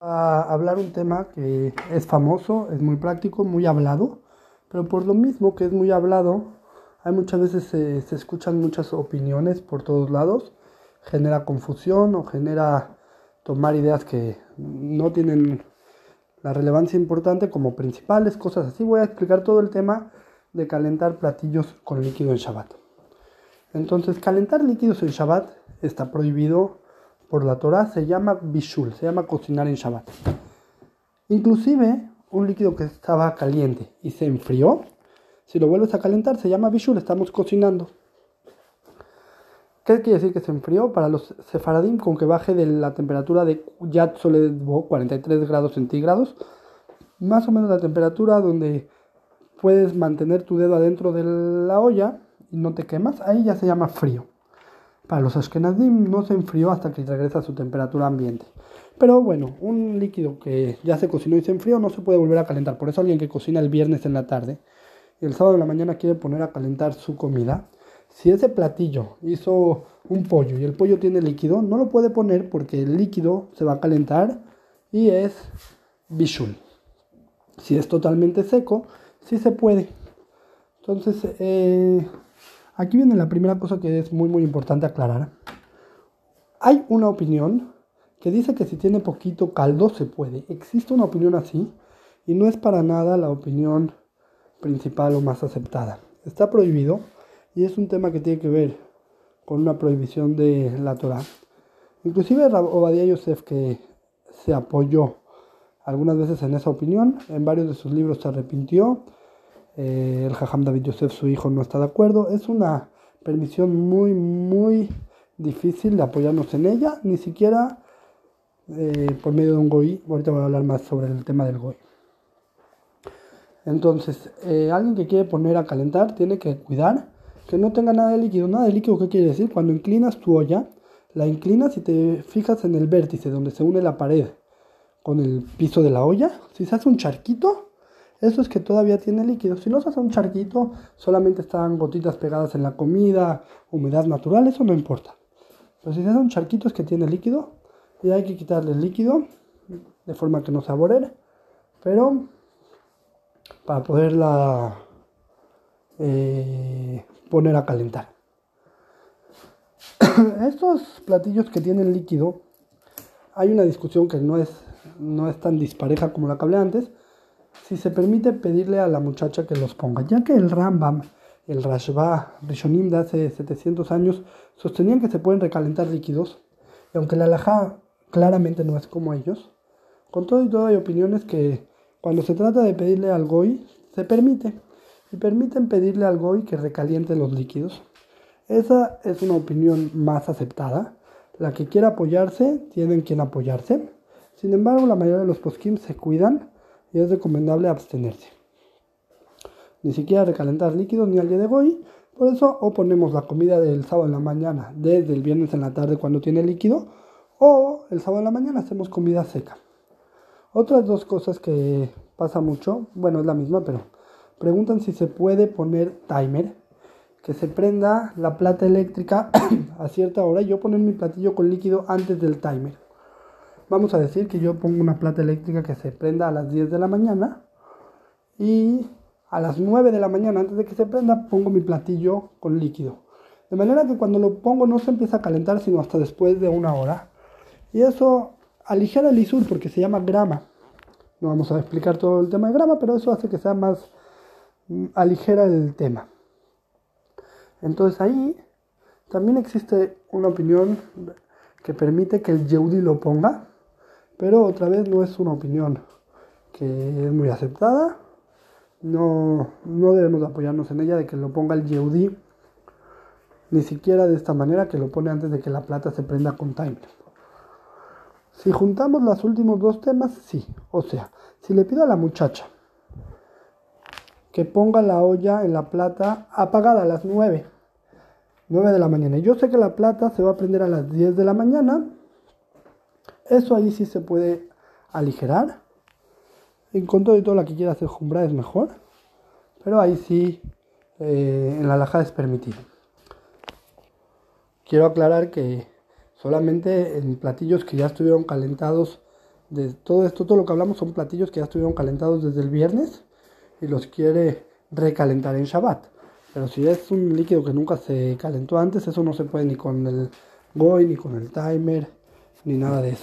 a hablar un tema que es famoso, es muy práctico, muy hablado, pero por lo mismo que es muy hablado, hay muchas veces se, escuchan muchas opiniones por todos lados, genera confusión o genera tomar ideas que no tienen la relevancia importante como principales, cosas así. Voy a explicar todo el tema de calentar platillos con líquido en Shabbat. Entonces, calentar líquidos en Shabbat está prohibido por la Torah, se llama bishul, se llama cocinar en Shabbat. Inclusive, un líquido que estaba caliente y se enfrió, si lo vuelves a calentar, se llama bishul, estamos cocinando. ¿Qué quiere decir que se enfrió? Para los sefaradim, con que baje de la temperatura de Yat Soledbo, 43 grados centígrados, más o menos la temperatura donde puedes mantener tu dedo adentro de la olla y no te quemas, ahí ya se llama frío. Para los Ashkenazim no se enfrió hasta que regresa a su temperatura ambiente. Pero bueno, un líquido que ya se cocinó y se enfrió no se puede volver a calentar. Por eso alguien que cocina el viernes en la tarde y el sábado en la mañana quiere poner a calentar su comida, si ese platillo hizo un pollo y el pollo tiene líquido, no lo puede poner porque el líquido se va a calentar y es bishul. Si es totalmente seco, sí se puede. Entonces, eh, Aquí viene la primera cosa que es muy muy importante aclarar. Hay una opinión que dice que si tiene poquito caldo se puede. Existe una opinión así y no es para nada la opinión principal o más aceptada. Está prohibido y es un tema que tiene que ver con una prohibición de la Torah. Inclusive Obadiah Yosef que se apoyó algunas veces en esa opinión, en varios de sus libros se arrepintió eh, el Jajam David Yosef, su hijo, no está de acuerdo. Es una permisión muy, muy difícil de apoyarnos en ella, ni siquiera eh, por medio de un GOI. Ahorita voy a hablar más sobre el tema del GOI. Entonces, eh, alguien que quiere poner a calentar tiene que cuidar que no tenga nada de líquido. Nada de líquido, ¿qué quiere decir? Cuando inclinas tu olla, la inclinas y te fijas en el vértice donde se une la pared con el piso de la olla. Si se hace un charquito, es que todavía tiene líquido. Si lo hace un charquito, solamente están gotitas pegadas en la comida, humedad natural, eso no importa. Pero si se hace un charquito es que tiene líquido y hay que quitarle el líquido de forma que no se aborre, pero para poderla eh, poner a calentar. Estos platillos que tienen líquido, hay una discusión que no es, no es tan dispareja como la que hablé antes, si se permite pedirle a la muchacha que los ponga, ya que el Rambam, el Rashba, Rishonim de hace 700 años sostenían que se pueden recalentar líquidos, y aunque la alhaja claramente no es como ellos, con todo y todo hay opiniones que cuando se trata de pedirle al goy, se permite, y permiten pedirle al goy que recaliente los líquidos. Esa es una opinión más aceptada. La que quiera apoyarse, tienen quien apoyarse. Sin embargo, la mayoría de los poskim se cuidan y es recomendable abstenerse. Ni siquiera recalentar líquidos ni al día de hoy. Por eso o ponemos la comida del sábado en la mañana desde el viernes en la tarde cuando tiene líquido o el sábado en la mañana hacemos comida seca. Otras dos cosas que pasa mucho, bueno es la misma, pero preguntan si se puede poner timer, que se prenda la plata eléctrica a cierta hora y yo poner mi platillo con líquido antes del timer. Vamos a decir que yo pongo una plata eléctrica que se prenda a las 10 de la mañana y a las 9 de la mañana, antes de que se prenda, pongo mi platillo con líquido. De manera que cuando lo pongo no se empieza a calentar sino hasta después de una hora. Y eso aligera el isur porque se llama grama. No vamos a explicar todo el tema de grama, pero eso hace que sea más mm, aligera el tema. Entonces ahí también existe una opinión que permite que el Yehudi lo ponga pero otra vez no es una opinión que es muy aceptada. No, no debemos apoyarnos en ella de que lo ponga el Yehudi, ni siquiera de esta manera que lo pone antes de que la plata se prenda con timer. Si juntamos los últimos dos temas, sí. O sea, si le pido a la muchacha que ponga la olla en la plata apagada a las 9, 9 de la mañana. Yo sé que la plata se va a prender a las 10 de la mañana eso ahí sí se puede aligerar. En con todo y todo la que quiera hacer jumbra es mejor. Pero ahí sí eh, en la alhaja es permitido. Quiero aclarar que solamente en platillos que ya estuvieron calentados de todo esto, todo lo que hablamos son platillos que ya estuvieron calentados desde el viernes y los quiere recalentar en Shabbat. Pero si es un líquido que nunca se calentó antes, eso no se puede ni con el Goy, ni con el timer, ni nada de eso.